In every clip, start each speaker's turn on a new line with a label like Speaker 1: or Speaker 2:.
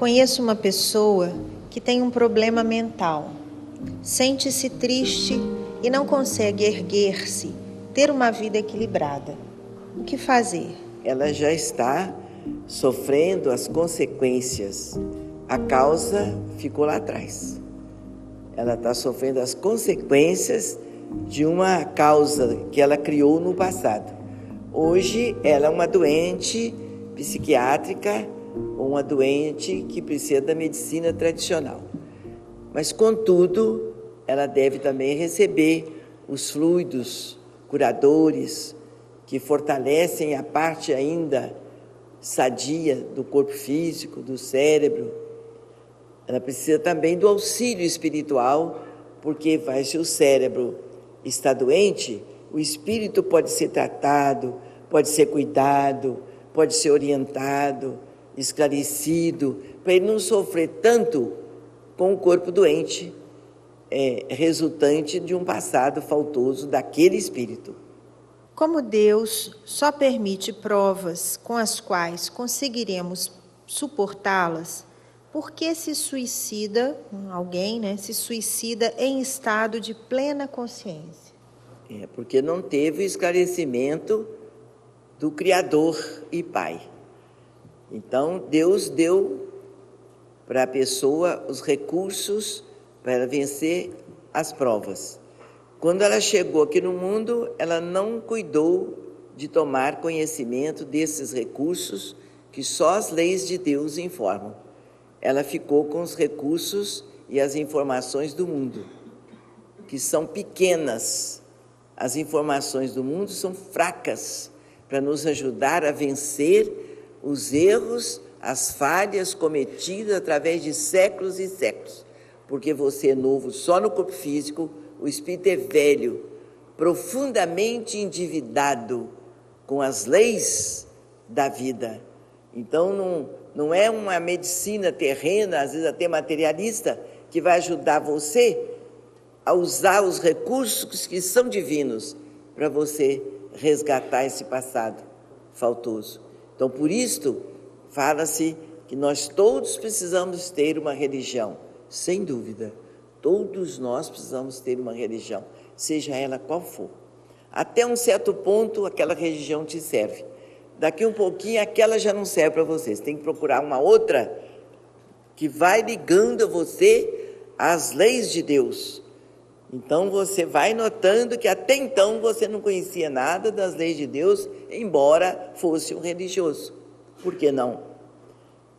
Speaker 1: Conheço uma pessoa que tem um problema mental. Sente-se triste e não consegue erguer-se, ter uma vida equilibrada. O que fazer?
Speaker 2: Ela já está sofrendo as consequências. A causa ficou lá atrás. Ela está sofrendo as consequências de uma causa que ela criou no passado. Hoje ela é uma doente psiquiátrica uma doente que precisa da medicina tradicional. Mas, contudo, ela deve também receber os fluidos curadores que fortalecem a parte ainda sadia do corpo físico, do cérebro. Ela precisa também do auxílio espiritual, porque vai se o cérebro está doente, o espírito pode ser tratado, pode ser cuidado, pode ser orientado, esclarecido, para ele não sofrer tanto com o corpo doente, é, resultante de um passado faltoso daquele espírito.
Speaker 1: Como Deus só permite provas com as quais conseguiremos suportá-las, por que se suicida alguém, né? Se suicida em estado de plena consciência?
Speaker 2: É porque não teve esclarecimento do Criador e Pai. Então Deus deu para a pessoa os recursos para vencer as provas. Quando ela chegou aqui no mundo, ela não cuidou de tomar conhecimento desses recursos que só as leis de Deus informam. Ela ficou com os recursos e as informações do mundo, que são pequenas. As informações do mundo são fracas para nos ajudar a vencer os erros, as falhas cometidas através de séculos e séculos. Porque você é novo só no corpo físico, o espírito é velho, profundamente endividado com as leis da vida. Então, não, não é uma medicina terrena, às vezes até materialista, que vai ajudar você a usar os recursos que são divinos para você resgatar esse passado faltoso. Então, por isto, fala-se que nós todos precisamos ter uma religião, sem dúvida. Todos nós precisamos ter uma religião, seja ela qual for. Até um certo ponto, aquela religião te serve. Daqui um pouquinho, aquela já não serve para você. Você tem que procurar uma outra que vai ligando você às leis de Deus. Então você vai notando que até então você não conhecia nada das leis de Deus, embora fosse um religioso. Por que não?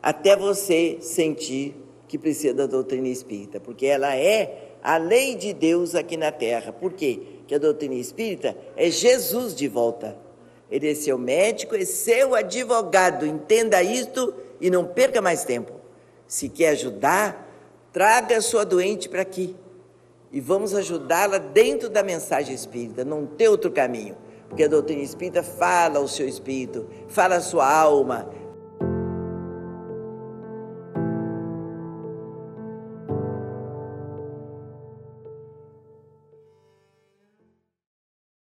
Speaker 2: Até você sentir que precisa da doutrina espírita, porque ela é a lei de Deus aqui na terra. Por quê? Porque a doutrina espírita é Jesus de volta. Ele é seu médico, é seu advogado. Entenda isto e não perca mais tempo. Se quer ajudar, traga a sua doente para aqui. E vamos ajudá-la dentro da mensagem espírita, não tem outro caminho. Porque a doutrina espírita fala ao seu espírito, fala à sua alma,